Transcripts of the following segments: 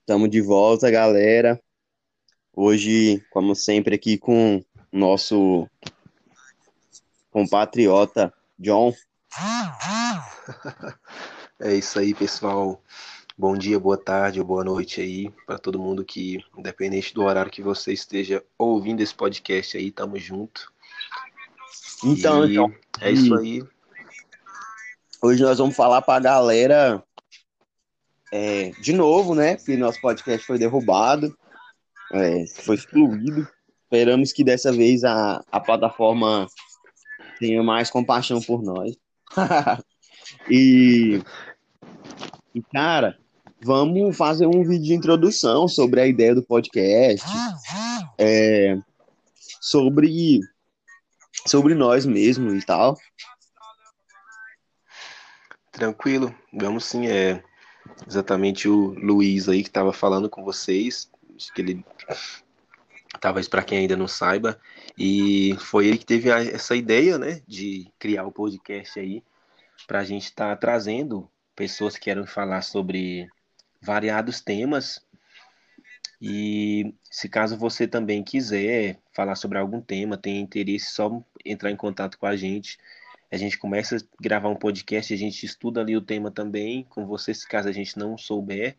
Estamos de volta, galera. Hoje, como sempre, aqui com nosso compatriota John. É isso aí, pessoal. Bom dia, boa tarde ou boa noite aí para todo mundo que, independente do horário que você esteja ouvindo esse podcast aí, tamo junto. Então, E então, é isso aí. Hoje nós vamos falar para a galera é, de novo, né? Porque nosso podcast foi derrubado, é, foi excluído. Esperamos que dessa vez a, a plataforma tenha mais compaixão por nós. e, e, cara, vamos fazer um vídeo de introdução sobre a ideia do podcast, é, sobre, sobre nós mesmos e tal. Tranquilo, vamos sim. É exatamente o Luiz aí que estava falando com vocês. Que ele, talvez para quem ainda não saiba, e foi ele que teve essa ideia, né, de criar o podcast aí, para a gente estar trazendo pessoas que querem falar sobre variados temas. E se caso você também quiser falar sobre algum tema, tem interesse, só entrar em contato com a gente. A gente começa a gravar um podcast, a gente estuda ali o tema também com você, se caso a gente não souber.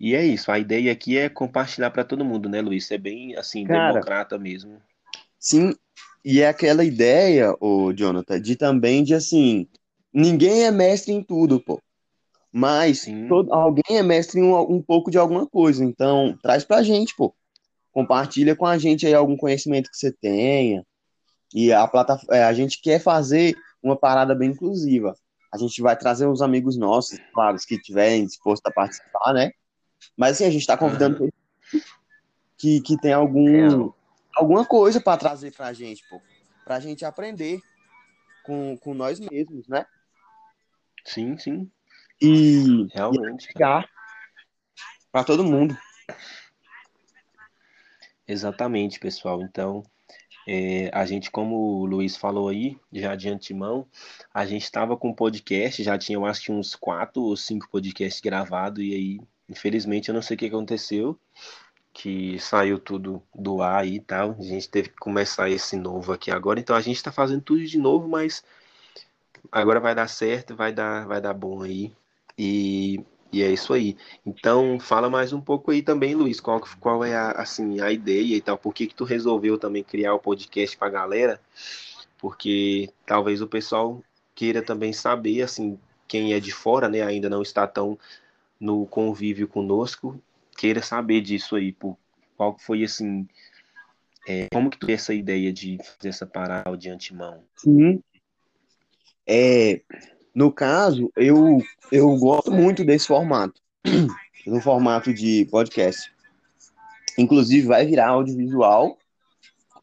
E é isso, a ideia aqui é compartilhar para todo mundo, né, Luiz? É bem assim, Cara, democrata mesmo. Sim, e é aquela ideia, o Jonathan, de também de assim, ninguém é mestre em tudo, pô. Mas todo, alguém é mestre em um, um pouco de alguma coisa. Então, traz pra gente, pô. Compartilha com a gente aí algum conhecimento que você tenha. E a plataforma, a gente quer fazer uma parada bem inclusiva. A gente vai trazer uns amigos nossos, claro, os que estiverem dispostos a participar, né? Mas assim, a gente tá convidando todo que, que tem algum, alguma coisa pra trazer pra gente, pô. Pra gente aprender com, com nós mesmos, né? Sim, sim, E, realmente, chegar pra todo mundo. Exatamente, pessoal. Então, é, a gente, como o Luiz falou aí, já de antemão, a gente estava com podcast, já tinha, eu acho que uns quatro ou cinco podcasts gravados, e aí, infelizmente, eu não sei o que aconteceu, que saiu tudo do ar e tal. A gente teve que começar esse novo aqui agora, então a gente está fazendo tudo de novo, mas agora vai dar certo, vai dar, vai dar bom aí. E, e é isso aí. Então, fala mais um pouco aí também, Luiz, qual, qual é a, assim, a ideia e tal, por que que tu resolveu também criar o podcast pra galera? Porque talvez o pessoal queira também saber, assim, quem é de fora, né, ainda não está tão no convívio conosco, queira saber disso aí, por qual foi, assim, é, como que tu teve essa ideia de fazer essa parada de antemão? Sim. É, no caso, eu, eu gosto muito desse formato, no formato de podcast. Inclusive, vai virar audiovisual.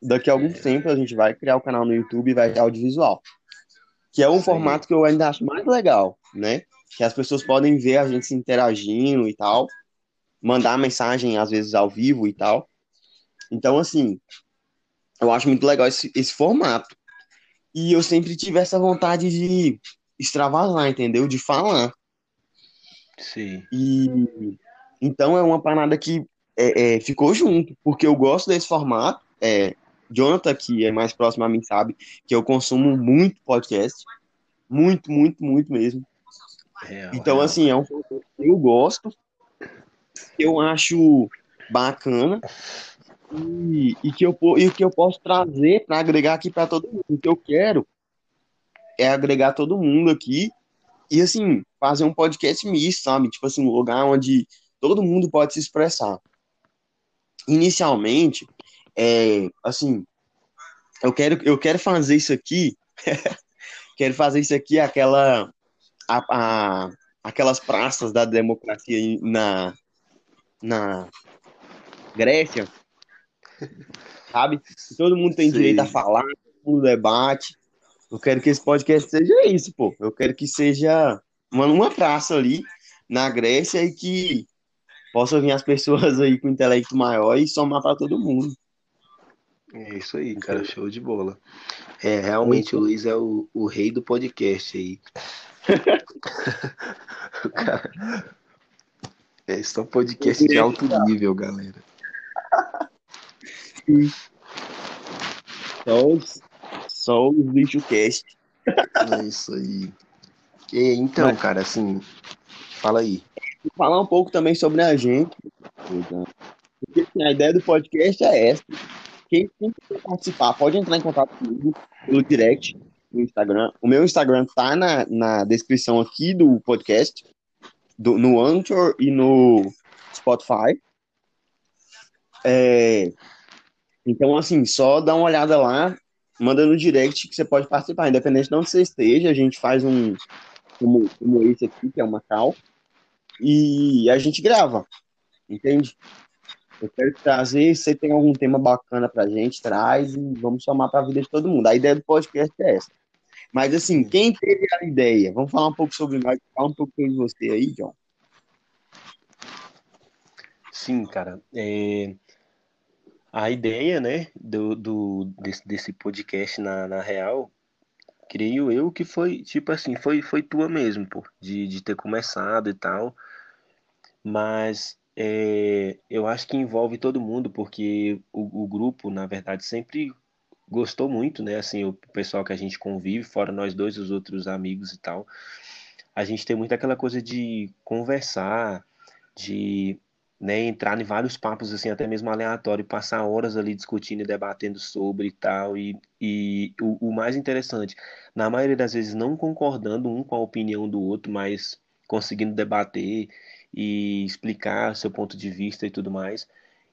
Daqui a algum É, tempo a gente vai criar o canal no YouTube e vai ter audiovisual. Que é um aí. formato que eu ainda acho mais legal, né? Que as pessoas podem ver a gente se interagindo e tal, mandar mensagem às vezes ao vivo e tal. Então, assim, eu acho muito legal esse, esse formato. E eu sempre tive essa vontade de extravasar, entendeu? De falar. Sim. E então é uma parada que é, é, ficou junto, porque eu gosto desse formato. É, Jonathan, que é mais próximo a mim, sabe que eu consumo muito podcast. Muito, muito, muito mesmo. Real, Então, real. assim, é um formato que eu gosto, que eu acho bacana e, e que eu, e que eu posso trazer para agregar aqui para todo mundo. O que eu quero é agregar todo mundo aqui e, assim, fazer um podcast misto, sabe? Tipo assim, um lugar onde todo mundo pode se expressar. Inicialmente, é, assim, eu quero, eu quero fazer isso aqui, quero fazer isso aqui, aquela, a, a- aquelas praças da democracia em- na, na Grécia, sabe? Todo mundo tem direito a falar, todo mundo debate. Eu quero que esse podcast seja isso, pô. Eu quero que seja uma, uma praça ali na Grécia e que possa vir as pessoas aí com intelecto maior e somar para todo mundo. É isso aí, cara, show de bola. É, realmente o Luiz é o, o rei do podcast aí. cara, é só podcast de alto nível, galera. Os, só os bicho cast. É isso aí. E, então, Mas, cara, assim, fala aí. Falar um pouco também sobre a gente. Porque assim, a ideia do podcast é essa. Quem, quem quiser participar pode entrar em contato comigo pelo direct no Instagram. O meu Instagram tá na, na descrição aqui do podcast, do, no Anchor e no Spotify. É, então, assim, só dá uma olhada lá, manda no direct que você pode participar, independente de onde você esteja, a gente faz um, como, como esse aqui, que é uma cal, e a gente grava, entende? Eu quero trazer, se você tem algum tema bacana pra gente, traz e vamos somar pra vida de todo mundo. A ideia do podcast é essa. Mas assim, quem teve a ideia? Vamos falar um pouco sobre nós, falar um pouco sobre você aí, John. Sim, cara. É... A ideia, né, do, do, desse, desse podcast na, na real creio eu que foi, tipo assim, foi, foi tua mesmo, pô, de, de ter começado e tal. Mas é, eu acho que envolve todo mundo, porque o, o grupo, na verdade, sempre gostou muito, né? Assim, o pessoal que a gente convive, fora nós dois, os outros amigos e tal. A gente tem muito aquela coisa de conversar, de né, entrar em vários papos assim, até mesmo aleatório, passar horas ali discutindo e debatendo sobre e tal. E, e o, o, mais interessante, na maioria das vezes não concordando um com a opinião do outro, mas conseguindo debater e explicar seu ponto de vista e tudo mais.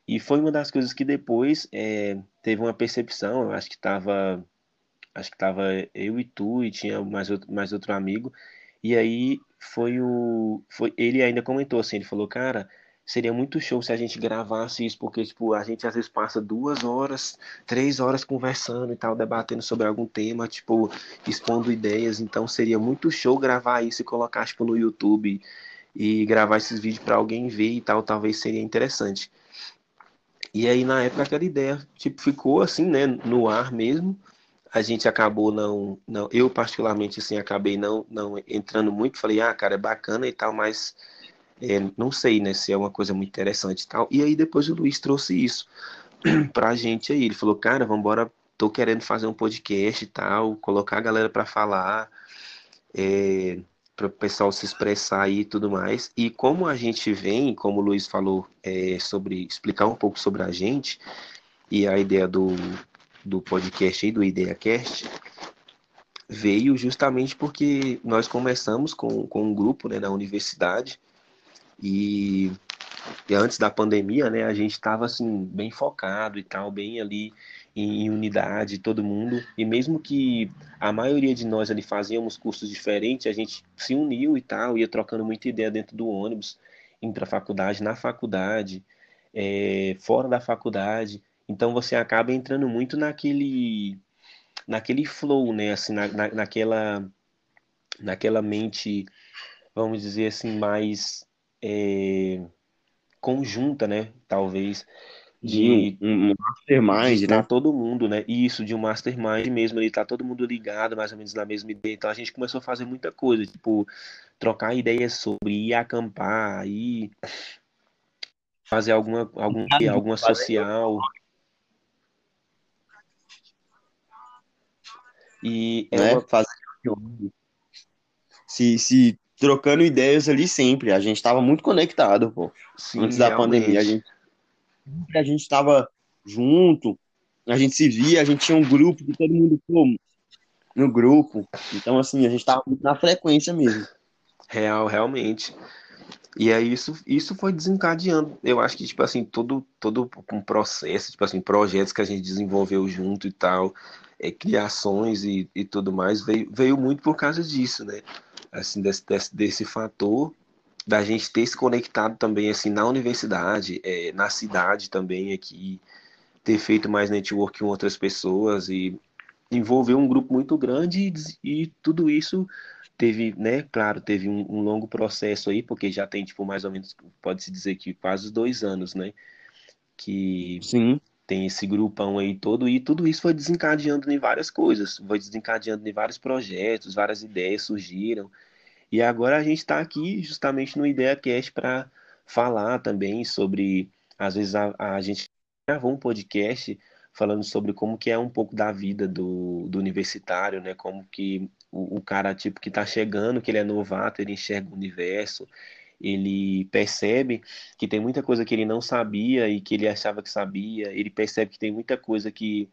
E foi uma das coisas que depois é, teve uma percepção, eu acho que estava acho que tava eu e tu e tinha mais outro, mais outro amigo. E aí foi o foi ele ainda comentou assim, ele falou: "Cara, seria muito show se a gente gravasse isso, porque, tipo, a gente às vezes passa duas horas, três horas conversando e tal, debatendo sobre algum tema, tipo, expondo ideias, então seria muito show gravar isso e colocar, tipo, no YouTube e gravar esses vídeos para alguém ver e tal, talvez seria interessante. E aí, na época, aquela ideia, tipo, ficou assim, né, no ar mesmo, a gente acabou não, não eu particularmente, assim, acabei não, não entrando muito, falei, ah, cara, é bacana e tal, mas é, não sei, né, se é uma coisa muito interessante e tal. E aí depois o Luiz trouxe isso pra gente aí. Ele falou, cara, vamos embora, tô querendo fazer um podcast e tal, colocar a galera para falar, é, para o pessoal se expressar aí e tudo mais. E como a gente vem, como o Luiz falou, é, sobre explicar um pouco sobre a gente e a ideia do, do podcast aí, do IdeaCast, veio justamente porque nós começamos com, com um grupo né, na universidade e, e antes da pandemia, né, a gente estava assim bem focado e tal, bem ali em, em, unidade, todo mundo. E mesmo que a maioria de nós ali fazíamos cursos diferentes, a gente se uniu e tal, ia trocando muita ideia dentro do ônibus, indo para faculdade, na faculdade, é, fora da faculdade. Então você acaba entrando muito naquele naquele flow, né? Assim, na, na, naquela naquela mente, vamos dizer assim, mais é, conjunta, né? Talvez de um, um mastermind, de né? todo mundo, né? Isso, de um mastermind mesmo, ele tá todo mundo ligado, mais ou menos na mesma ideia. Então a gente começou a fazer muita coisa, tipo, trocar ideias sobre ir acampar, ir fazer alguma, algum, alguma social. E é né? uma... fazer se, se trocando ideias ali sempre. A gente estava muito conectado, pô. Sim, Antes da realmente. pandemia, a gente a gente estava junto, a gente se via, a gente tinha um grupo de todo mundo pô, no grupo. Então, assim, a gente estava na frequência mesmo. Real, realmente. E aí isso, isso foi desencadeando. Eu acho que, tipo assim, todo, todo um processo, tipo assim, projetos que a gente desenvolveu junto e tal, é, criações e, e tudo mais, veio, veio muito por causa disso, né? Assim, desse, desse, desse fator da gente ter se conectado também assim na universidade, é, na cidade também aqui, ter feito mais network com outras pessoas e envolver um grupo muito grande e, e tudo isso teve, né, claro, teve um, um, longo processo aí, porque já tem, tipo, mais ou menos, pode-se dizer que quase dois anos, né, que, Sim. Tem esse grupão aí todo, e tudo isso foi desencadeando em várias coisas, foi desencadeando em vários projetos, várias ideias surgiram. E agora a gente está aqui justamente no IdeaCast para falar também sobre, às vezes a, a gente gravou um podcast falando sobre como que é um pouco da vida do, do universitário, né? Como que o, o cara tipo que está chegando, que ele é novato, ele enxerga o universo, ele percebe que tem muita coisa que ele não sabia e que ele achava que sabia, ele percebe que tem muita coisa que,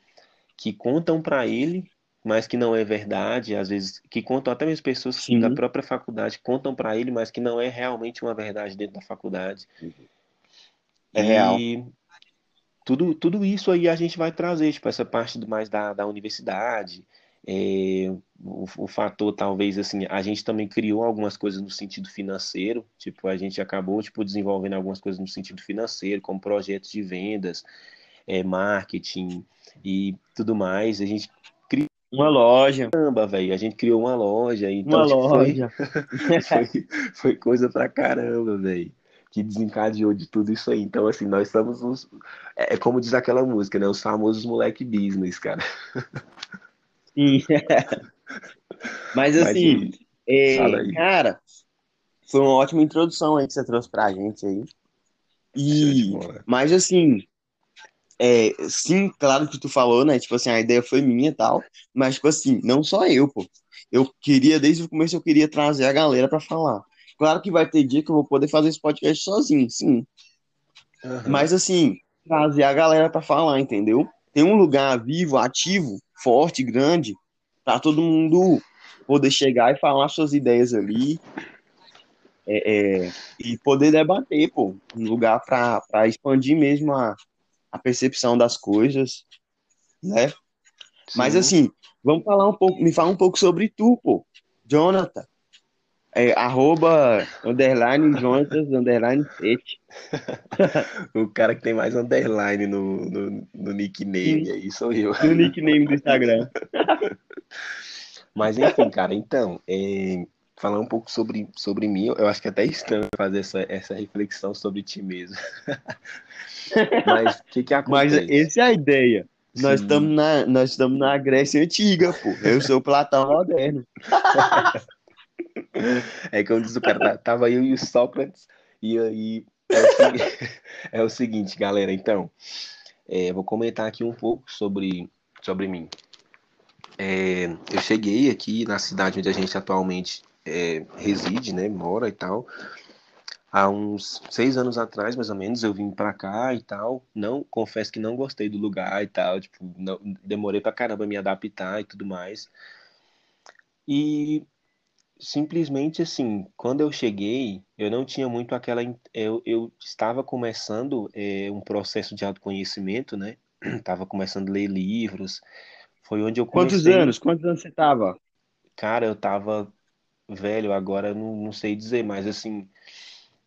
que contam para ele, mas que não é verdade, às vezes que contam até mesmo pessoas Sim. da própria faculdade contam para ele, mas que não é realmente uma verdade dentro da faculdade. É e real. Tudo, tudo isso aí a gente vai trazer, tipo, essa parte do, mais da, da universidade, é, o, o, fator talvez assim a gente também criou algumas coisas no sentido financeiro tipo a gente acabou tipo desenvolvendo algumas coisas no sentido financeiro como projetos de vendas é, marketing e tudo mais a gente criou uma loja caramba velho a gente criou uma loja então uma tipo, loja foi, foi, foi coisa pra caramba velho que desencadeou de tudo isso aí. Então, assim, nós estamos os. É, é como diz aquela música, né? Os famosos moleque business, cara. Sim. Mas assim, é, cara, foi uma ótima introdução aí que você trouxe pra gente aí. E, mas assim, é, sim, claro que tu falou, né? Tipo assim, a ideia foi minha e tal, mas tipo assim, não só eu, pô. Eu queria, desde o começo, eu queria trazer a galera para falar. Claro que vai ter dia que eu vou poder fazer esse podcast sozinho, sim. Uhum. Mas assim, trazer a galera para falar, entendeu? Tem um lugar vivo, ativo, forte, grande, para todo mundo poder chegar e falar suas ideias ali é, é, e poder debater, pô, um lugar para expandir mesmo a, a percepção das coisas, né? Sim. Mas assim, vamos falar um pouco, me fala um pouco sobre tu, pô, Jonathan. É, arroba, underline, Jonatas, underline, sete. o cara que tem mais underline no, no, no nickname Sim. aí sou eu. No nickname do Instagram. Mas enfim, cara, então, é, falar um pouco sobre, sobre mim, eu acho que é até estranho fazer essa, essa reflexão sobre ti mesmo. Mas o que que acontece? Mas essa é a ideia. Nós estamos na, nós estamos na Grécia Antiga, pô. Eu sou o Platão moderno. É como diz o cara, tá, tava eu e o Sócrates, e aí é o, seguinte, é o seguinte galera, então, é, vou comentar aqui um pouco sobre, sobre mim. É, eu cheguei aqui na cidade onde a gente atualmente é, reside, né, mora e tal, há uns seis anos atrás, mais ou menos, eu vim para cá e tal. Não, confesso que não gostei do lugar e tal, tipo, não, demorei para caramba me adaptar e tudo mais. E simplesmente assim, quando eu cheguei, eu não tinha muito aquela. Eu, eu estava começando é, um processo de autoconhecimento, né? Estava começando a ler livros. Foi onde eu comecei. Quantos anos? Quantos anos você estava? Cara, eu estava velho, agora não, não sei dizer, mas assim,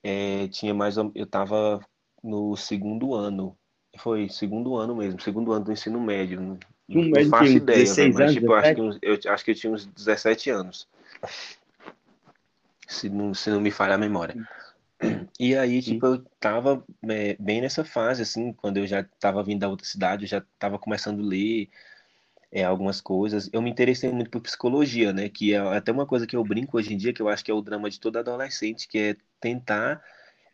é, tinha mais. Eu estava no segundo ano. Foi segundo ano mesmo, segundo ano do ensino médio. Não, um não faço ideia, 16 mas, anos, tipo, acho que, eu acho que eu tinha uns 17 anos se não, se não me falha a memória. E aí, tipo, eu tava é, bem nessa fase, assim, quando eu já tava vindo da outra cidade, eu já tava começando a ler é, algumas coisas. Eu me interessei muito por psicologia, né? Que é até uma coisa que eu brinco hoje em dia, que eu acho que é o drama de todo adolescente, que é tentar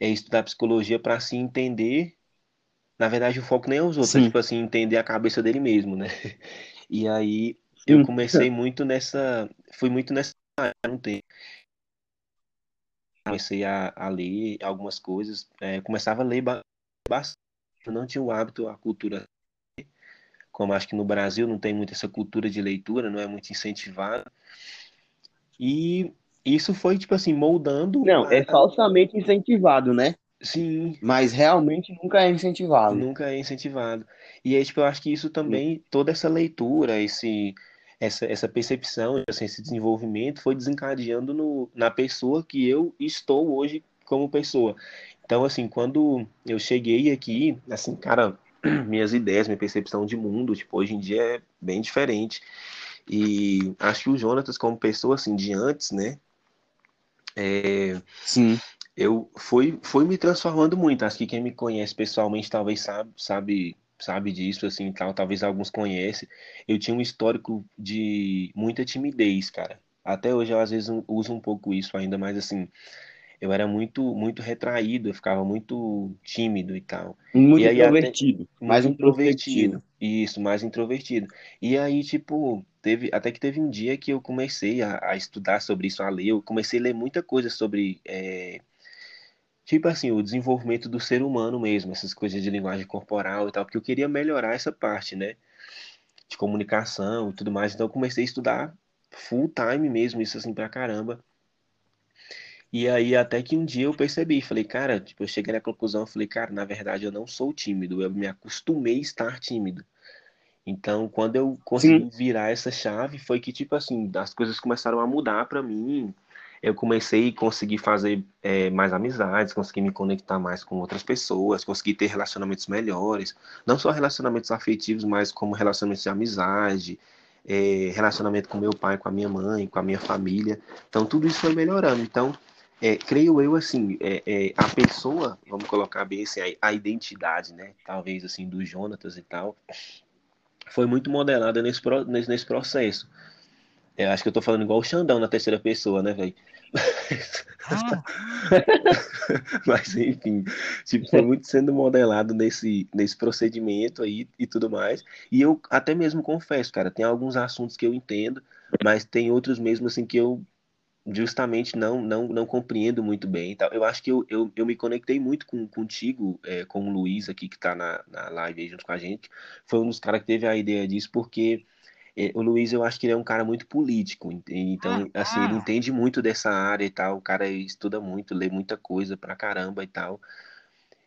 é, estudar psicologia para se entender. Na verdade, o foco nem é os outros, é, tipo assim, entender a cabeça dele mesmo, né? E aí eu comecei muito nessa. Fui muito nessa área, não tem comecei a, a ler algumas coisas, é, começava a ler bastante, eu não tinha o hábito, a cultura, como acho que no Brasil não tem muito essa cultura de leitura, não é muito incentivado, e isso foi, tipo assim, moldando... Não, a... é falsamente incentivado, né? Sim. Mas realmente nunca é incentivado. Nunca é incentivado. E aí, tipo, eu acho que isso também, toda essa leitura, esse essa, essa percepção, assim, esse desenvolvimento foi desencadeando no, na pessoa que eu estou hoje como pessoa. Então, assim, quando eu cheguei aqui, assim, cara, minhas ideias, minha percepção de mundo, tipo, hoje em dia é bem diferente. E acho que o Jonatas, como pessoa, assim, de antes, né? É, Sim. Eu fui, fui me transformando muito. Acho que quem me conhece pessoalmente talvez sabe, sabe sabe disso, assim, tal, talvez alguns conhecem. Eu tinha um histórico de muita timidez, cara. Até hoje eu às vezes uso um pouco isso ainda, mas assim, eu era muito muito retraído, eu ficava muito tímido e tal. Muito e aí, introvertido, até, mais introvertido. Isso, mais introvertido. E aí, tipo, teve até que teve um dia que eu comecei a, a estudar sobre isso, a ler, eu comecei a ler muita coisa sobre é, tipo assim, o desenvolvimento do ser humano mesmo, essas coisas de linguagem corporal e tal, porque eu queria melhorar essa parte, né? De comunicação e tudo mais. Então eu comecei a estudar full time mesmo, isso assim pra caramba. E aí até que um dia eu percebi, falei, cara, tipo, eu cheguei na conclusão, falei, cara, na verdade eu não sou tímido, eu me acostumei a estar tímido. Então, quando eu consegui Sim. virar essa chave, foi que tipo assim, as coisas começaram a mudar para mim, eu comecei a conseguir fazer é, mais amizades, conseguir me conectar mais com outras pessoas, conseguir ter relacionamentos melhores, não só relacionamentos afetivos, mas como relacionamentos de amizade, é, relacionamento com meu pai, com a minha mãe, com a minha família. Então tudo isso foi melhorando. Então é, creio eu assim, é, é, a pessoa, vamos colocar bem assim, a, a, identidade, né, talvez assim do Jonatas e tal, foi muito modelada nesse, nesse, nesse processo. Eu acho que eu tô falando igual o Xandão na terceira pessoa, né, velho? Ah. Mas enfim, tipo, foi muito sendo modelado nesse, nesse procedimento aí e tudo mais. E eu até mesmo confesso, cara, tem alguns assuntos que eu entendo, mas tem outros mesmo assim que eu justamente não não, não compreendo muito bem. Tal. Eu acho que eu, eu, eu me conectei muito com, contigo, é, com o Luiz aqui que tá na, na live junto com a gente. Foi um dos caras que teve a ideia disso, porque o Luiz, eu acho que ele é um cara muito político, então, ah, assim, ele entende muito dessa área e tal, o cara estuda muito, lê muita coisa pra caramba e tal.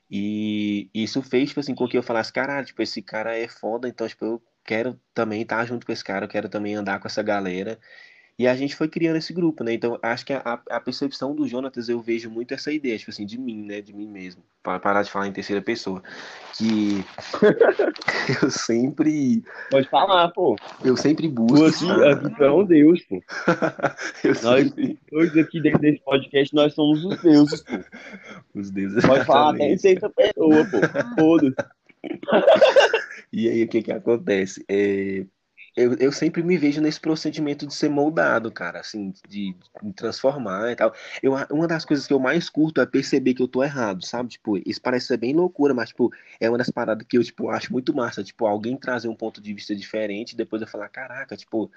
E isso fez, tipo assim, com que eu falasse, caralho, tipo, esse cara é foda, então, tipo, eu quero também estar junto com esse cara, eu quero também andar com essa galera. E a gente foi criando esse grupo, né? Então, acho que a, a percepção do Jonatas, eu vejo muito essa ideia, tipo assim, de mim, né? De mim mesmo. Para parar de falar em terceira pessoa. Que eu sempre. Pode falar, pô. Eu sempre busco. aqui, aqui tu é um deus, pô. eu nós, sempre... Hoje aqui dentro desse podcast, nós somos os deuses, pô. Os deuses. Pode falar até em terceira pessoa, pô. Foda-se. e aí, o que que acontece? É eu, eu sempre me vejo nesse procedimento de ser moldado, cara, assim, de, de transformar e tal. Eu, uma das coisas que eu mais curto é perceber que eu tô errado, sabe? Tipo, isso parece ser bem loucura, mas, tipo, é uma das paradas que eu, tipo, acho muito massa. Tipo, alguém trazer um ponto de vista diferente e depois eu falar, caraca, tipo,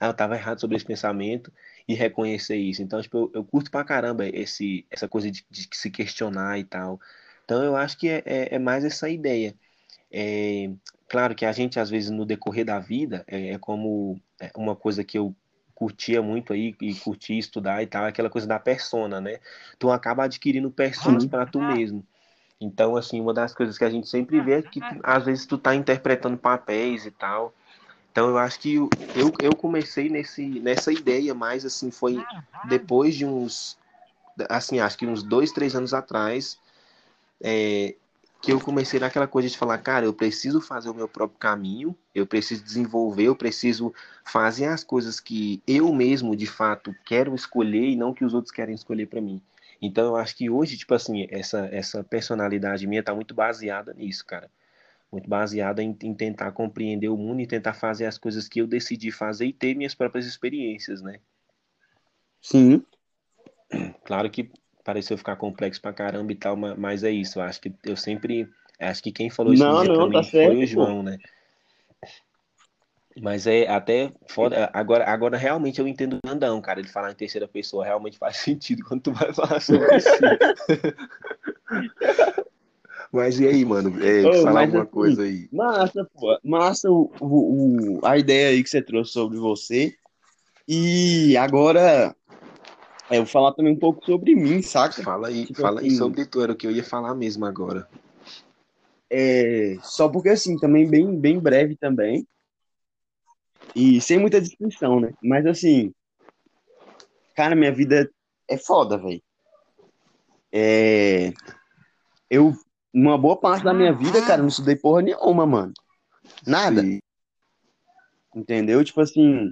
ah, eu tava errado sobre esse pensamento e reconhecer isso. Então, tipo, eu, eu curto pra caramba esse, essa coisa de, de, se questionar e tal. Então, eu acho que é, é, é mais essa ideia. É, Claro que a gente, às vezes, no decorrer da vida, é, é como é uma coisa que eu curtia muito aí e curtia estudar e tal, é aquela coisa da persona, né? Tu acaba adquirindo personas para tu mesmo. Então, assim, uma das coisas que a gente sempre vê é que às vezes tu tá interpretando papéis e tal. Então, eu acho que eu, eu comecei nesse, nessa ideia, mas assim, foi depois de uns, assim, acho que uns dois, três anos atrás, é, que eu comecei naquela coisa de falar, cara, eu preciso fazer o meu próprio caminho, eu preciso desenvolver, eu preciso fazer as coisas que eu mesmo, de fato, quero escolher e não que os outros querem escolher para mim. Então eu acho que hoje, tipo assim, essa, essa personalidade minha tá muito baseada nisso, cara. Muito baseada em, em tentar compreender o mundo e tentar fazer as coisas que eu decidi fazer e ter minhas próprias experiências, né? Sim. Claro que pareceu ficar complexo pra caramba e tal, mas é isso. Eu acho que eu sempre. Acho que quem falou isso não, não, tá certo, foi o João, né? Mas é até foda. Agora, agora realmente eu entendo o Nandão, cara. Ele falar em terceira pessoa realmente faz sentido quando tu vai falar sobre isso. mas e aí, mano? É, oh, falar alguma assim, coisa aí. Massa, pô. Massa o, o, o, a ideia aí que você trouxe sobre você. E agora, eu vou falar também um pouco sobre mim, saca? Fala aí, tipo fala assim, aí sobre tu, era o que eu ia falar mesmo agora. É, só porque assim, também bem, bem breve também. E sem muita descrição, né? Mas assim, cara, minha vida é foda, velho. É, eu, uma boa parte da minha vida, cara, não estudei porra nenhuma, mano. Nada. Sim. Entendeu? Tipo assim,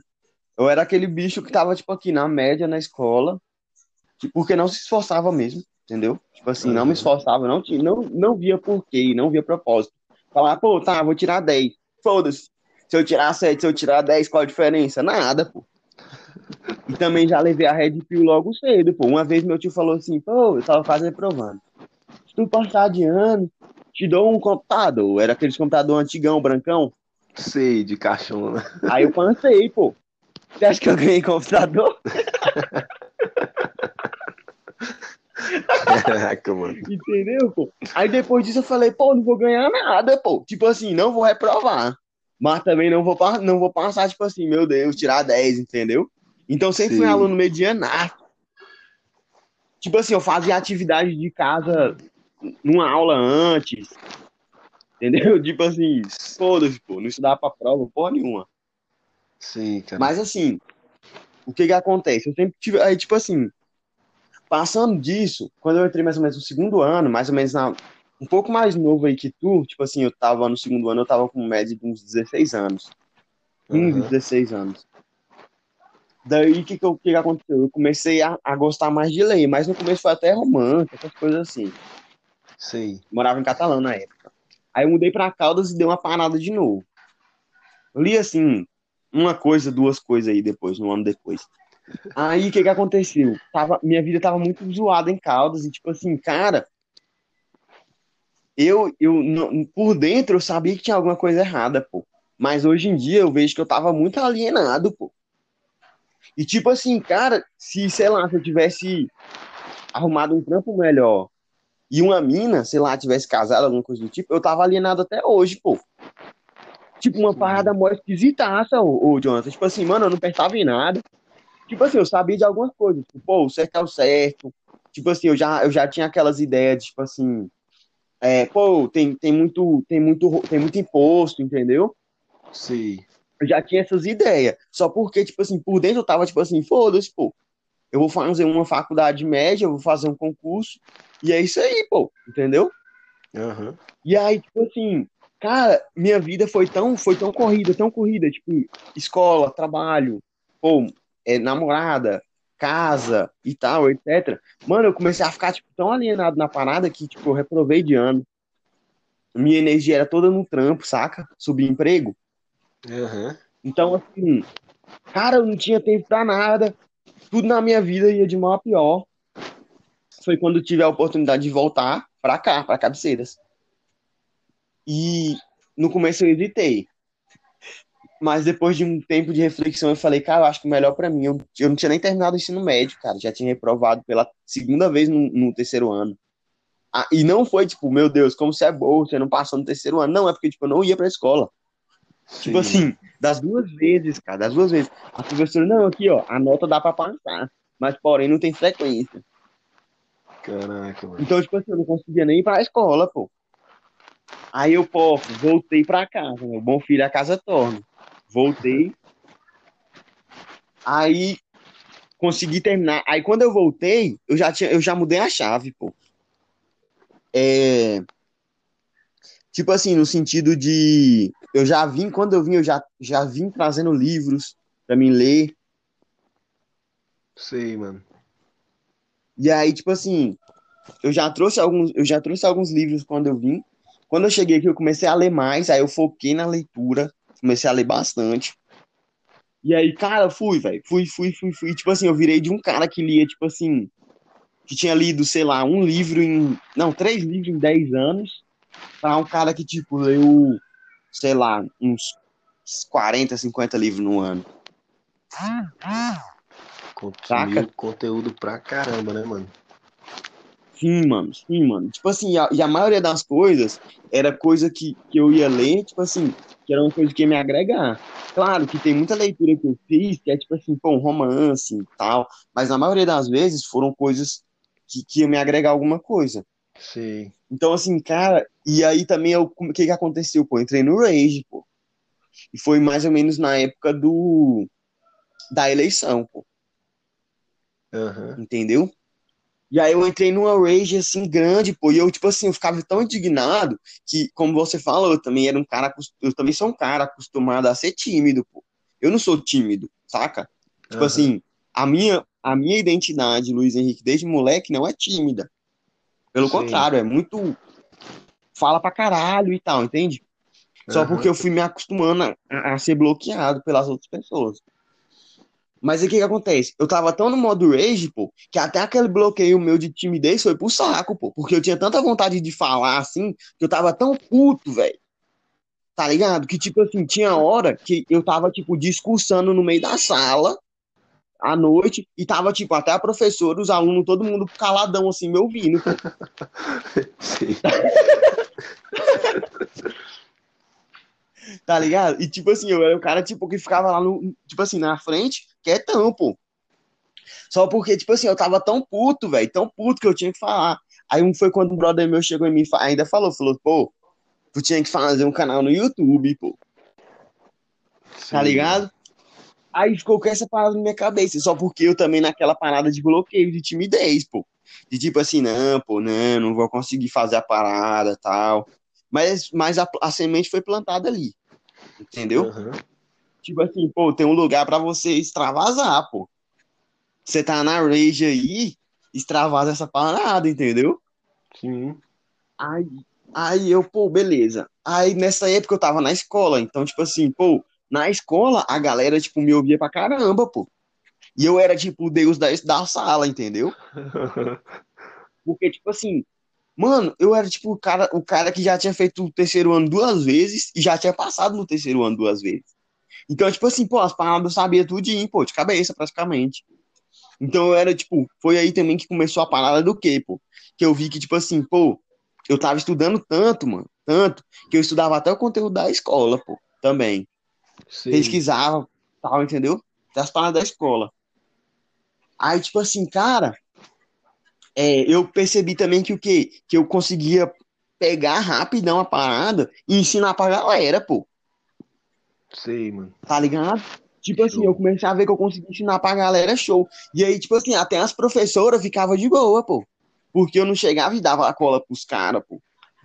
eu era aquele bicho que tava, tipo, aqui na média na escola, porque não se esforçava mesmo, entendeu? Tipo assim, não me esforçava, não, tinha, não, não via porquê, não via propósito. Falar, pô, tá, vou tirar 10. Foda-se. Se eu tirar 7, se eu tirar 10, qual a diferença? Nada, pô. E também já levei a Red Pill logo cedo, pô. Uma vez meu tio falou assim, pô, eu tava quase reprovando. Se tu passar de ano, te dou um computador. Era aqueles computador antigão, brancão. Sei, de caixona. Aí eu pensei, pô. Você acha que eu ganhei computador? Caraca, mano. Entendeu, pô? Aí depois disso eu falei, pô, não vou ganhar nada, pô. Tipo assim, não vou reprovar. Mas também não vou, não vou passar, tipo assim, meu Deus, tirar 10, entendeu? Então sempre Sim. fui aluno medianato. Tipo assim, eu fazia atividade de casa numa aula antes. Entendeu? Tipo assim, foda-se, pô, não estudava pra prova, porra nenhuma. Sim, cara. Mas assim, o que que acontece? Eu sempre tive. Aí, tipo assim, passando disso, quando eu entrei mais ou menos no segundo ano, mais ou menos na, um pouco mais novo aí que tu, tipo assim, eu tava no segundo ano, eu tava com média de uns 16 anos. 15, uhum. 16 anos. Daí, o que, que, que, aconteceu? Eu comecei a, a, gostar mais de ler, mas no começo foi até romântico, essas coisas assim. Sim. Morava em Catalão na época. Aí eu mudei pra Caldas e dei uma parada de novo. Eu li, assim, uma coisa, duas coisas aí depois, um ano depois. Aí, o que que aconteceu? Tava, minha vida tava muito zoada em Caldas e, tipo assim, cara, eu, eu por dentro eu sabia que tinha alguma coisa errada, pô. Mas hoje em dia eu vejo que eu tava muito alienado, pô. E tipo assim, cara, se, sei lá, se eu tivesse arrumado um trampo melhor e uma mina, sei lá, tivesse casado, alguma coisa do tipo, eu tava alienado até hoje, pô. Tipo, uma parada mó esquisitaça, ô, ô Jonathan. Tipo assim, mano, eu não pensava em nada. Tipo assim, eu sabia de algumas coisas. Tipo, pô, o certo é o certo. Tipo assim, eu já, eu já tinha aquelas ideias, de, tipo assim, é, pô, tem, tem, muito, tem, muito, tem muito imposto, entendeu? Sim. Eu já tinha essas ideias. Só porque, tipo assim, por dentro eu tava, tipo assim, foda-se, pô. Eu vou fazer uma faculdade média, eu vou fazer um concurso, e é isso aí, pô, entendeu? Uhum. E aí, tipo assim, cara, minha vida foi tão, foi tão corrida, tão corrida, tipo, escola, trabalho, pô, é, namorada, casa e tal, etc. Mano, eu comecei a ficar tipo, tão alienado na parada que tipo, eu reprovei de ano. Minha energia era toda no trampo, saca? Subemprego. Uhum. Então, assim, cara, eu não tinha tempo pra nada. Tudo na minha vida ia de mal a pior. Foi quando eu tive a oportunidade de voltar pra cá, pra Cabeceiras. E no começo eu hesitei. Mas depois de um tempo de reflexão, eu falei, cara, eu acho que o melhor para mim, eu, eu não tinha nem terminado o ensino médio, cara, já tinha reprovado pela segunda vez no, no terceiro ano. Ah, e não foi tipo, meu Deus, como você é bom, você não passou no terceiro ano. Não, é porque tipo, eu não ia pra escola. Sim. Tipo assim, das duas vezes, cara, das duas vezes. A professora, não, aqui, ó, a nota dá pra passar, mas porém não tem frequência. Caraca, mano. Então, tipo assim, eu não conseguia nem ir pra escola, pô. Aí eu, pô, voltei pra casa, meu bom filho, a casa torna. Voltei. Aí consegui terminar. Aí quando eu voltei, eu já tinha, eu já mudei a chave, pô. É, tipo assim, no sentido de eu já vim, quando eu vim, eu já, já vim trazendo livros para mim ler. Sei, mano. E aí, tipo assim, eu já trouxe alguns, eu já trouxe alguns livros quando eu vim. Quando eu cheguei aqui, eu comecei a ler mais, aí eu foquei na leitura, comecei a ler bastante. E aí, cara, fui, velho. Fui, fui, fui, fui. Tipo assim, eu virei de um cara que lia, tipo assim, que tinha lido, sei lá, um livro em. Não, três livros em dez anos, para um cara que, tipo, leu, sei lá, uns 40, 50 livros no ano. Consumiu conteúdo pra caramba, né, mano? Sim, mano, sim, mano. Tipo assim, a, e a maioria das coisas era coisa que, que eu ia ler, tipo assim, que era uma coisa que ia me agregar. Claro que tem muita leitura que eu fiz, que é tipo assim, pô, um romance e tal, mas na maioria das vezes foram coisas que, que iam me agregar alguma coisa. Sim. Então, assim, cara, e aí também o que que aconteceu, pô? Entrei no Rage, pô. E foi mais ou menos na época do da eleição, pô. Uhum. Entendeu? E aí eu entrei numa rage, assim, grande, pô, e eu, tipo assim, eu ficava tão indignado que, como você falou, eu também era um cara, eu também sou um cara acostumado a ser tímido, pô. Eu não sou tímido, saca? Tipo uhum. assim, a minha, a minha identidade, Luiz Henrique, desde moleque, não é tímida. Pelo Sim. contrário, é muito... Fala pra caralho e tal, entende? Só Aham. porque eu fui me acostumando a, a ser bloqueado pelas outras pessoas. Mas o que que acontece? Eu tava tão no modo rage, pô, que até aquele bloqueio meu de timidez foi pro saco, pô. Porque eu tinha tanta vontade de falar assim, que eu tava tão puto, velho. Tá ligado? Que, tipo assim, tinha hora que eu tava, tipo, discursando no meio da sala, à noite, e tava, tipo, até a professora, os alunos, todo mundo caladão, assim, me ouvindo, pô. Sim. Tá ligado? E, tipo assim, eu era o cara, tipo, que ficava lá no, tipo assim, na frente, quietão, pô. Só porque, tipo assim, eu tava tão puto, velho, tão puto que eu tinha que falar. Aí um foi quando um brother meu chegou em mim e ainda falou, falou, pô, tu tinha que fazer um canal no YouTube, pô, tá Sim. ligado? Aí ficou com essa parada na minha cabeça, só porque eu também naquela parada de bloqueio, de timidez, pô. De tipo assim, não, pô, não, não vou conseguir fazer a parada tal. Mas, mas a, a semente foi plantada ali, entendeu? Aham. Tipo assim, pô, tem um lugar pra você extravasar, pô. Você tá na rage aí, extravasa essa parada, entendeu? Sim. Aí, aí eu, pô, beleza. Aí nessa época eu tava na escola, então, tipo assim, pô, na escola a galera, tipo, me ouvia pra caramba, pô. E eu era, tipo, o deus da, da sala, entendeu? Porque, tipo assim, mano, eu era, tipo, o cara, o cara que já tinha feito o terceiro ano duas vezes e já tinha passado no terceiro ano duas vezes. Então, tipo assim, pô, as paradas eu sabia tudinho, pô, de cabeça, praticamente. Então eu era, tipo, foi aí também que começou a parada do quê, pô? Que eu vi que, tipo assim, pô, eu tava estudando tanto, mano, tanto, que eu estudava até o conteúdo da escola, pô, também. Sim. Pesquisava, tal, entendeu? Das paradas da escola. Aí, tipo assim, cara, é, eu percebi também que o quê? Que eu conseguia pegar rapidão a parada e ensinar pra galera, pô. Sei, mano. Tá ligado? Tipo assim, Show. eu comecei a ver que eu conseguia ensinar pra galera show. E aí, tipo assim, até as professoras ficavam de boa, pô. Porque eu não chegava e dava a cola pros caras, pô.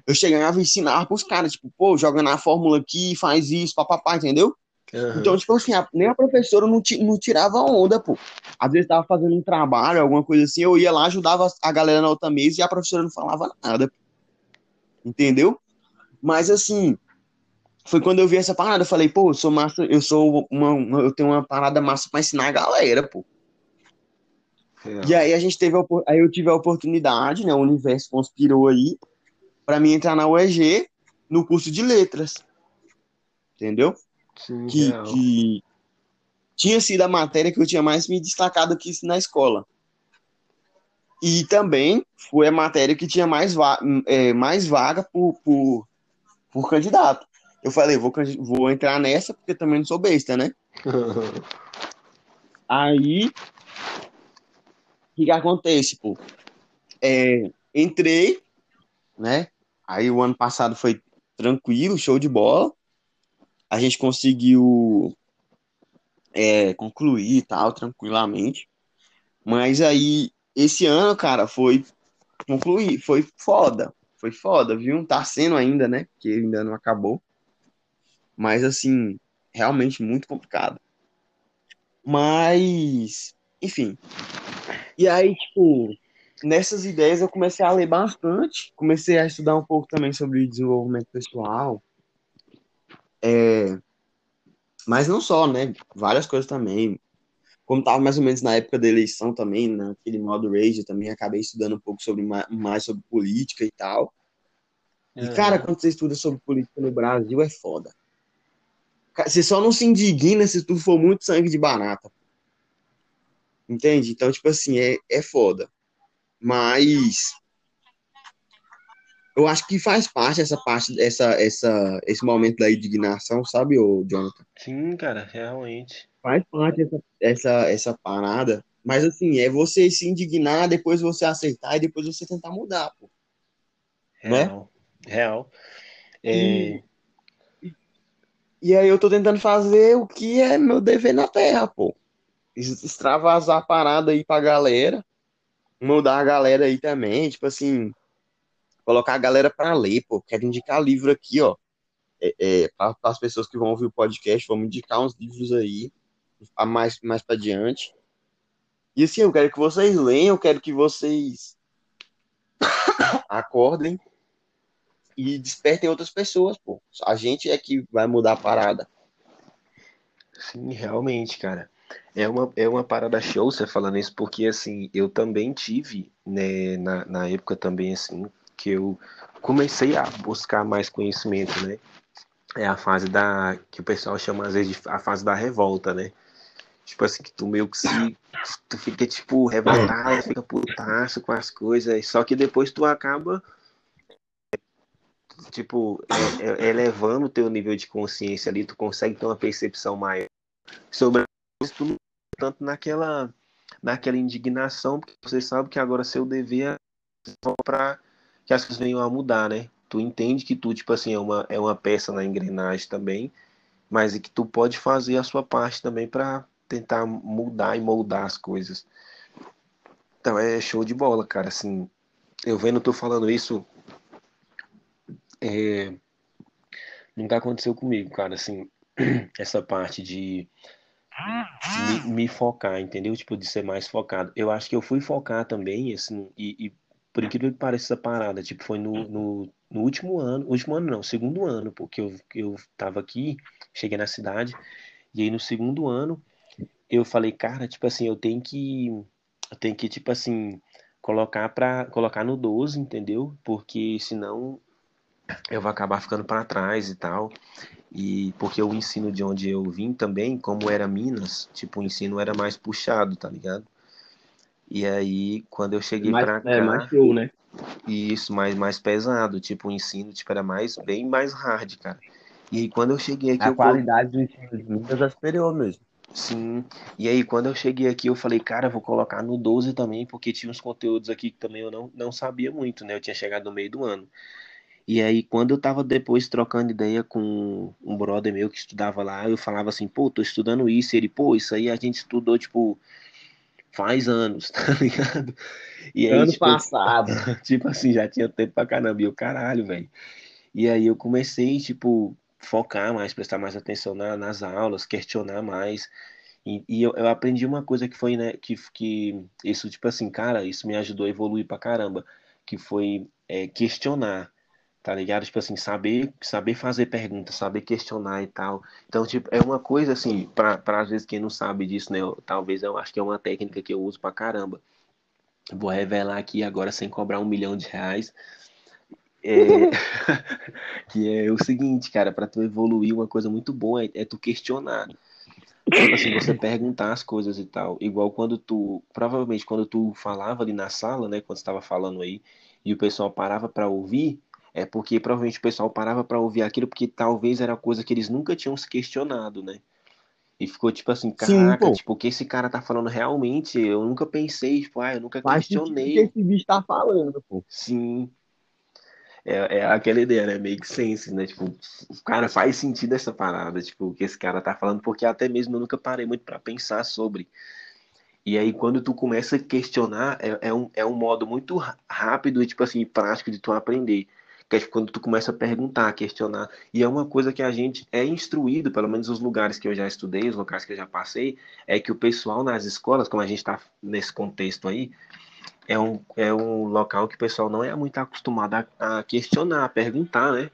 Eu chegava e ensinava pros caras, tipo, pô, joga na fórmula aqui, faz isso, papapá, entendeu? Aham. Então, tipo assim, a- nem a professora não, não tirava onda, pô. Às vezes tava fazendo um trabalho, alguma coisa assim, eu ia lá, ajudava a galera na outra mesa e a professora não falava nada, pô. Entendeu? Mas assim, foi quando eu vi essa parada, eu falei, pô, eu sou massa, eu sou uma, uma- eu tenho uma parada massa pra ensinar a galera, pô. Real. E aí a gente teve a, aí eu tive a oportunidade, né? O universo conspirou aí pra mim entrar na UEG no curso de letras. Entendeu? Sim, Que, real. que tinha sido a matéria que eu tinha mais me destacado aqui na escola. E também foi a matéria que tinha mais, va é, mais vaga por, por, por candidato. Eu falei, vou, vou entrar nessa porque também não sou besta, né? Aí, o que que acontece, pô? É, entrei, né? Aí o ano passado foi tranquilo, show de bola. A gente conseguiu é, concluir e tal, tranquilamente. Mas aí, esse ano, cara, foi concluir, foi foda. Foi foda, viu? Tá sendo ainda, né? Porque ainda não acabou. Mas, assim, realmente muito complicado. Mas, enfim. E aí, tipo, nessas ideias eu comecei a ler bastante. Comecei a estudar um pouco também sobre desenvolvimento pessoal. É, mas não só, né? Várias coisas também. Como tava mais ou menos na época da eleição também, naquele modo rage, eu também acabei estudando um pouco sobre ma- mais sobre política e tal. E, cara, Aham. quando você estuda sobre política no Brasil, é foda. Você só não se indigna se tudo for muito sangue de barata. Entende? Então, tipo assim, é, é foda. Mas eu acho que faz parte essa parte, essa, essa, esse momento da indignação, sabe, ô Jonathan? Sim, cara, realmente. Faz parte essa, essa, essa parada. Mas assim, é você se indignar, depois você aceitar e depois você tentar mudar, pô. Né? Real. Real. É, E, e aí eu tô tentando fazer o que é meu dever na terra, pô. Extravasar a parada aí pra galera. Mudar a galera aí também, tipo assim, colocar a galera pra ler, pô. Quero indicar livro aqui, ó. É, é, para as pessoas que vão ouvir o podcast, vamos indicar uns livros aí, a mais, mais pra diante. E assim, eu quero que vocês leiam, eu quero que vocês acordem e despertem outras pessoas, pô. A gente é que vai mudar a parada. Sim, realmente, cara. É uma, é uma parada show você falando isso, porque assim, eu também tive, né, na, na época também, assim, que eu comecei a buscar mais conhecimento, né? É a fase da, que o pessoal chama às vezes de a fase da revolta, né? Tipo assim, que tu meio que se. Tu fica, tipo, revoltado, fica putaço com as coisas, só que depois tu acaba tipo, é, é, elevando o teu nível de consciência ali, tu consegue ter uma percepção maior sobre isso, tanto naquela, naquela indignação, porque você sabe que agora seu dever é para que as coisas venham a mudar, né? Tu entende que tu, tipo assim, é uma, é uma peça na engrenagem também, mas que tu pode fazer a sua parte também para tentar mudar e moldar as coisas. Então é show de bola, cara. Assim, eu vendo tu falando isso, é, nunca aconteceu comigo, cara, assim, essa parte de me, me, focar, entendeu? Tipo, de ser mais focado. Eu acho que eu fui focar também, assim, e, e por incrível que pareça essa parada, tipo, foi no, no, no, último ano, último ano não, segundo ano, porque eu, eu tava aqui, cheguei na cidade, e aí no segundo ano, eu falei, cara, tipo assim, eu tenho que, eu tenho que, tipo assim, colocar para colocar no 12, entendeu? Porque senão eu vou acabar ficando para trás e tal. E porque o ensino de onde eu vim também, como era Minas, tipo, o ensino era mais puxado, tá ligado? E aí, quando eu cheguei pra é, cá. mais show, né? Isso, mais, mais pesado. Tipo, o ensino tipo, era mais, bem mais hard, cara. E aí, quando eu cheguei aqui. A eu... qualidade do ensino de Minas é superior mesmo. Sim. E aí, quando eu cheguei aqui, eu falei, cara, vou colocar no 12 também, porque tinha uns conteúdos aqui que também eu não, não sabia muito, né? Eu tinha chegado no meio do ano. E aí, quando eu tava depois trocando ideia com um brother meu que estudava lá, eu falava assim, pô, tô estudando isso. E ele, pô, isso aí a gente estudou, tipo, faz anos, tá ligado? E aí, ano tipo, passado. tipo assim, já tinha tempo pra caramba. E eu, caralho, velho. E aí eu comecei, tipo, focar mais, prestar mais atenção na, nas aulas, questionar mais. E, e eu, eu, aprendi uma coisa que foi, né, que, que isso, tipo assim, cara, isso me ajudou a evoluir pra caramba, que foi é, questionar tá ligado? Tipo assim, saber, saber fazer perguntas, saber questionar e tal. Então, tipo, é uma coisa assim, para às vezes quem não sabe disso, né? Eu, talvez eu acho que é uma técnica que eu uso pra caramba. Vou revelar aqui agora sem cobrar um milhão de reais. É, que é o seguinte, cara, para tu evoluir, uma coisa muito boa é, é tu questionar. Tipo assim, você perguntar as coisas e tal. Igual quando tu, provavelmente quando tu falava ali na sala, né, quando estava falando aí, e o pessoal parava para ouvir, é porque provavelmente o pessoal parava para ouvir aquilo porque talvez era coisa que eles nunca tinham se questionado, né? E ficou tipo assim, caraca, Sim, tipo, o que esse cara tá falando realmente, eu nunca pensei, tipo, ah, eu nunca Faz questionei. O que esse bicho tá falando, pô. Sim. É, é aquela ideia, né? Make sense, né? Tipo, cara, faz sentido essa parada, tipo, o que esse cara tá falando, porque até mesmo eu nunca parei muito para pensar sobre. E aí, quando tu começa a questionar, é, é, um, é um modo muito rápido e, tipo assim, prático de tu aprender que é quando tu começa a perguntar, a questionar. E é uma coisa que a gente é instruído, pelo menos os lugares que eu já estudei, os locais que eu já passei, é que o pessoal nas escolas, como a gente está nesse contexto aí, é um, é um local que o pessoal não é muito acostumado a, a questionar, a perguntar, né?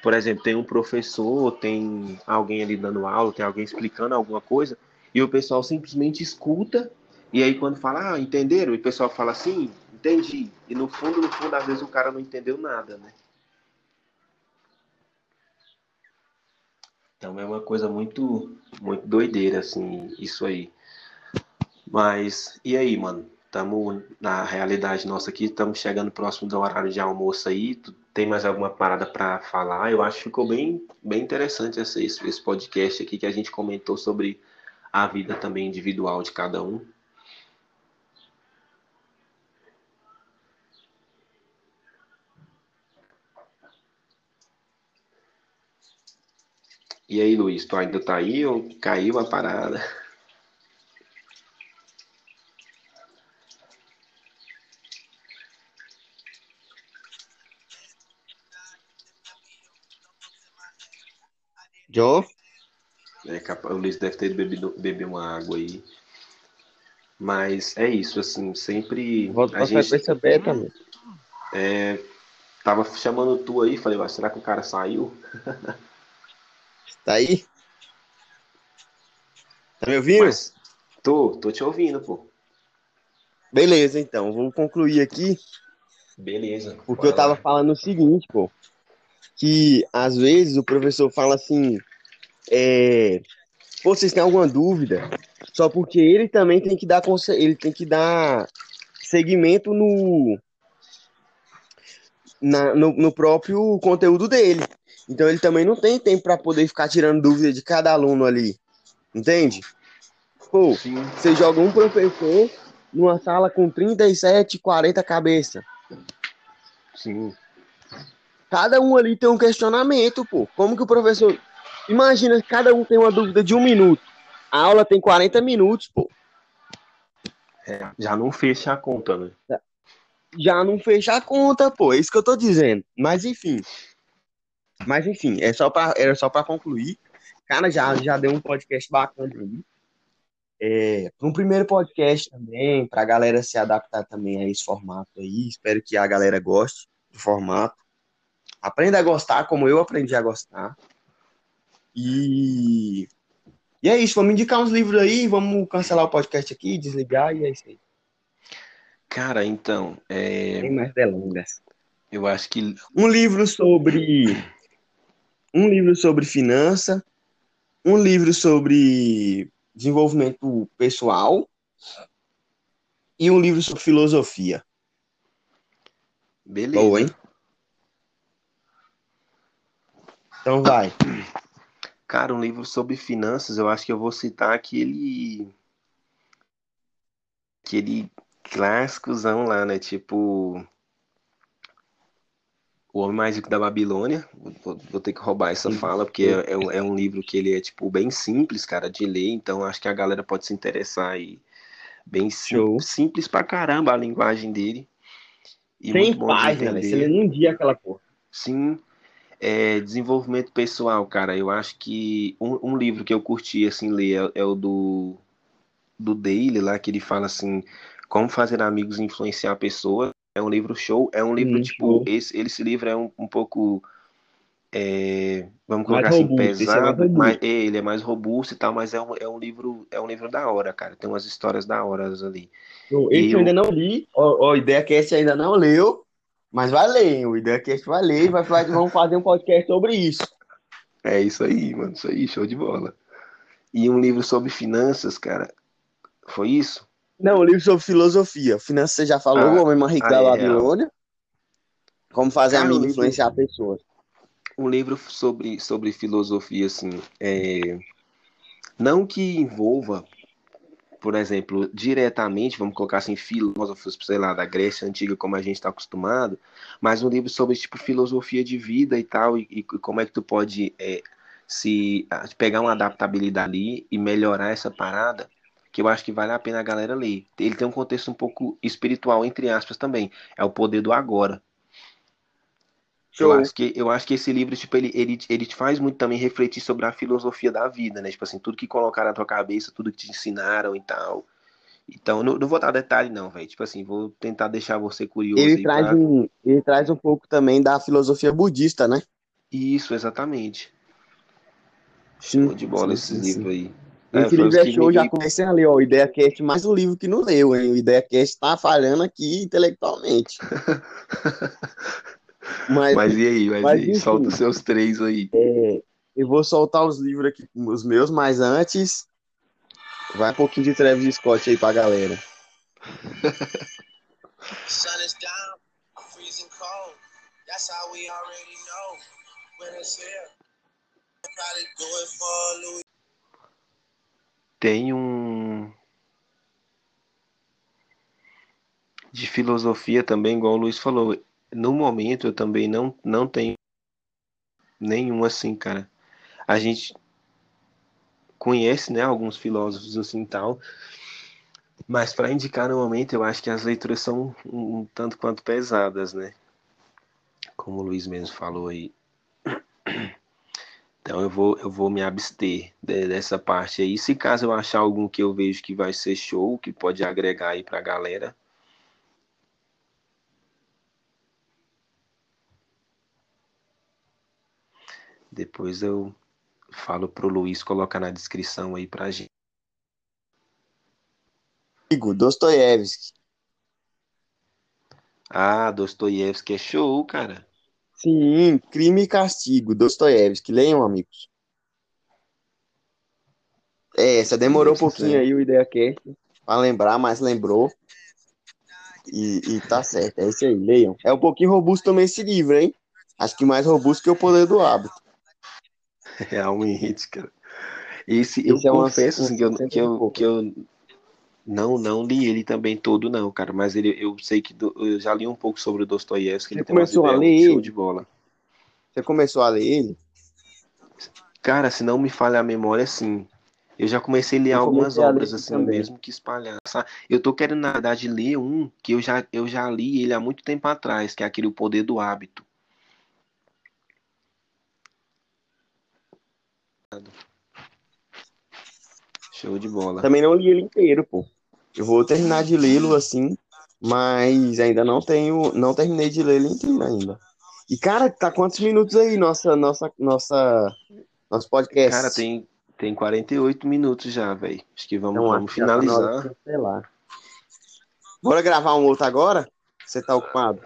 Por exemplo, tem um professor, tem alguém ali dando aula, tem alguém explicando alguma coisa, e o pessoal simplesmente escuta, e aí quando fala, ah, entenderam? E o pessoal fala assim, entendi. E no fundo, no fundo, às vezes o cara não entendeu nada, né? Então é uma coisa muito, muito doideira, assim, isso aí. Mas, e aí, mano? Estamos na realidade nossa aqui, estamos chegando próximo do horário de almoço aí. Tu tem mais alguma parada para falar? Eu acho que ficou bem, bem interessante esse, esse podcast aqui que a gente comentou sobre a vida também individual de cada um. E aí, Luiz, tu ainda tá aí ou caiu a parada? Joe? É, o Luiz deve ter bebido, bebido uma água aí. Mas é isso, assim, sempre. Vou a gente, perceber também. É, Tava chamando tu aí, falei, mas será que o cara saiu? Tá aí? Tá me ouvindo? Mas, tô, tô te ouvindo, pô. Beleza, então. Vou concluir aqui. Beleza. Porque eu tava lá. falando o seguinte, pô. Que às vezes o professor fala assim. É, Pô, vocês têm alguma dúvida? Só porque ele também tem que dar ele tem que dar segmento no, na, no, no, próprio conteúdo dele. Então ele também não tem tempo para poder ficar tirando dúvida de cada aluno ali. Entende? Pô, Sim. você joga um professor numa sala com 37, 40 cabeças. Sim. Cada um ali tem um questionamento, pô. Como que o professor. Imagina, cada um tem uma dúvida de um minuto. A aula tem 40 minutos, pô. É, já não fecha a conta, né? Já não fecha a conta, pô. É isso que eu tô dizendo. Mas enfim. Mas enfim, é só pra, era só para concluir. Cara, já, já deu um podcast bacana aí. É, um primeiro podcast também, para a galera se adaptar também a esse formato aí. Espero que a galera goste do formato. Aprenda a gostar como eu aprendi a gostar. E, e é isso, vamos indicar uns livros aí, vamos cancelar o podcast aqui, desligar e é isso aí. Cara, então. É... Tem mais delongas. Eu acho que. Um livro sobre. Um livro sobre finança. Um livro sobre desenvolvimento pessoal. E um livro sobre filosofia. Beleza. Boa, hein? Então vai. Cara, um livro sobre finanças, eu acho que eu vou citar aquele. Aquele clássicozão lá, né? Tipo. O Homem Mágico da Babilônia. Vou, vou ter que roubar essa fala, porque é, é, é, um livro que ele é, tipo, bem simples, cara, de ler. Então, acho que a galera pode se interessar aí. Bem sim, simples pra caramba a linguagem dele. E Tem página, né? Você lê num dia aquela porra. Sim. É, desenvolvimento pessoal, cara. Eu acho que um, um, livro que eu curti assim ler é, é, o do do Daily lá que ele fala assim como fazer amigos e influenciar pessoas. É um livro show. É um livro hum, tipo esse, esse livro é um, um pouco é, vamos colocar mais assim robusto, é pesado, é mas é, ele é mais robusto e tal, mas é um, é um livro é um livro da hora, cara. Tem umas histórias da hora ali. Esse eu, eu ainda não li. O, o ideia que esse ainda não leu. Mas vai ler, o IdeaCast vai ler e vai, vai, vamos fazer um podcast sobre isso. É isso aí, mano. Isso aí, show de bola. E um livro sobre finanças, cara. Foi isso? Não, um livro sobre filosofia. Finanças você já falou, ah, o Homem Mais Rico da Babilônia. Como fazer cara, a mídia influenciar pessoas. Um livro sobre, sobre filosofia, assim. É... Não que envolva por exemplo, diretamente, vamos colocar assim, filósofos, sei lá, da Grécia Antiga, como a gente está acostumado, mas um livro sobre, tipo, filosofia de vida e tal, e, e como é que tu pode é, se pegar uma adaptabilidade ali e melhorar essa parada, que eu acho que vale a pena a galera ler. Ele tem um contexto um pouco espiritual, entre aspas, também. É o poder do agora. Eu acho, que, eu acho que esse livro, tipo, ele, ele, ele te faz muito também refletir sobre a filosofia da vida, né? Tipo assim, tudo que colocaram na tua cabeça, tudo que te ensinaram e tal. Então, não, não vou dar detalhe, não, velho. Tipo assim, vou tentar deixar você curioso. Ele traz, pra... um, ele traz um pouco também da filosofia budista, né? Isso, exatamente. Show de bola esse livro aí. Esse é, livro é show, me... já comecei a ler, ó, o Ideia Cast mais um livro que não leu, hein? O Ideia Cast tá falhando aqui intelectualmente. Mas, mas e aí, mas, mas e aí? solta os seus três aí. É, eu vou soltar os livros aqui, os meus, mas antes, vai um pouquinho de Travis Scott aí pra galera. Sun is down, freezing cold. That's how we already know when it's here. Tem um de filosofia também, igual o Luiz falou no momento eu também não, não tenho nenhum assim, cara. A gente conhece, né, alguns filósofos assim tal, mas para indicar no momento eu acho que as leituras são um, um tanto quanto pesadas, né? Como o Luiz mesmo falou aí. Então eu vou, eu vou me abster de, dessa parte aí. Se caso eu achar algum que eu vejo que vai ser show, que pode agregar aí pra galera. Depois eu falo pro Luiz colocar na descrição aí pra gente. Dostoiévski. Ah, Dostoiévski é show, cara. Sim, Crime e Castigo, Dostoiévski. Leiam, amigos. É, essa demorou um pouquinho aí o IdeaCast para lembrar, mas lembrou. E, e tá certo, é isso aí, leiam. É um pouquinho robusto também esse livro, hein? Acho que mais robusto que o Poder do Hábito. Realmente, cara. Esse, eu é confesso uma, assim, que, eu, que, eu, que eu não não li ele também todo, não, cara. Mas ele, eu sei que do, eu já li um pouco sobre o Dostoiévski. Ele começou a ler show de bola. Você começou a ler ele? Cara, se não me falha a memória, sim. Eu já comecei a ler eu algumas obras assim também. mesmo que espalhar. Eu tô querendo, na verdade, ler um que eu já, eu já li ele há muito tempo atrás, que é aquele O Poder do Hábito. Show de bola. Também não li ele inteiro, pô. Eu vou terminar de lê-lo assim, mas ainda não tenho, não terminei de ler ele inteiro ainda. E cara, tá quantos minutos aí nossa nossa nossa nosso podcast? Cara, tem tem 48 minutos já, velho. Acho que vamos, então, vamos finalizar. Tá Bora gravar um outro agora? Você tá ocupado?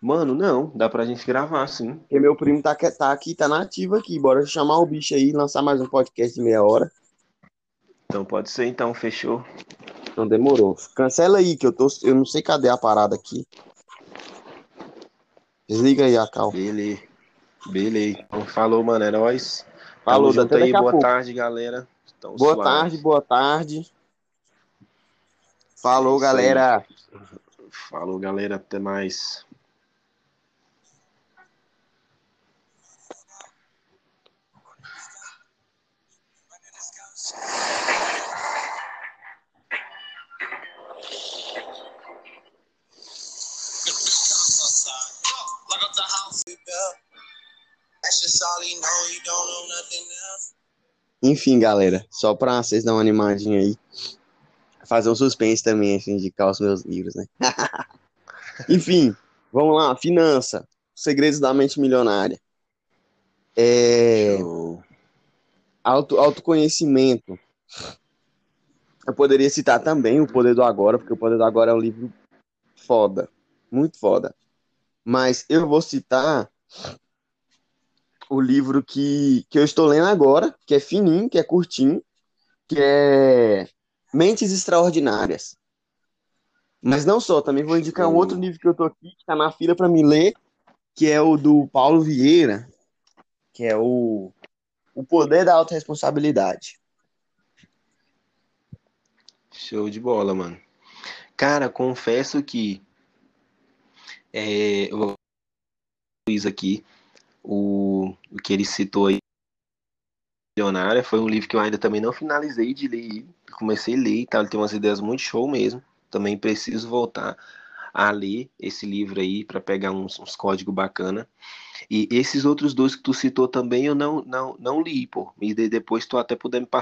Mano, não, dá pra gente gravar, sim. Porque meu primo tá, tá aqui, tá nativo aqui. Bora chamar o bicho aí e lançar mais um podcast de meia hora. Então pode ser, então, fechou. Então demorou. Cancela aí, que eu tô. Eu não sei cadê a parada aqui. Desliga aí a cal. Beleza. Beleza. Então, falou, mano. É nóis. Falou, junto aí. Boa pouco. tarde, galera. Então, boa suave. tarde, boa tarde. Falou, galera. Falou, galera. Até mais. Enfim, galera, só pra vocês dar uma animadinha aí. Fazer um suspense também, assim, indicar os meus livros, né? Enfim, vamos lá. Finança. Segredos da mente milionária. É... Auto, autoconhecimento. Eu poderia citar também O Poder do Agora, porque O Poder do Agora é um livro foda. Muito foda. Mas eu vou citar o livro que, que eu estou lendo agora, que é fininho, que é curtinho, que é Mentes Extraordinárias. Mas não só, também vou indicar um outro livro que eu tô aqui, que tá na fila para me ler, que é o do Paulo Vieira, que é o O Poder da Autoresponsabilidade. Show de bola, mano. Cara, confesso que é, eu Luiz aqui, o, o que ele citou aí, Milionária, foi um livro que eu ainda também não finalizei de ler. Comecei a ler e tal, ele tem umas ideias muito show mesmo. Também preciso voltar a ler esse livro aí para pegar uns, uns códigos bacana. E esses outros dois que tu citou também eu não não não li, pô. E depois tu até puder me passar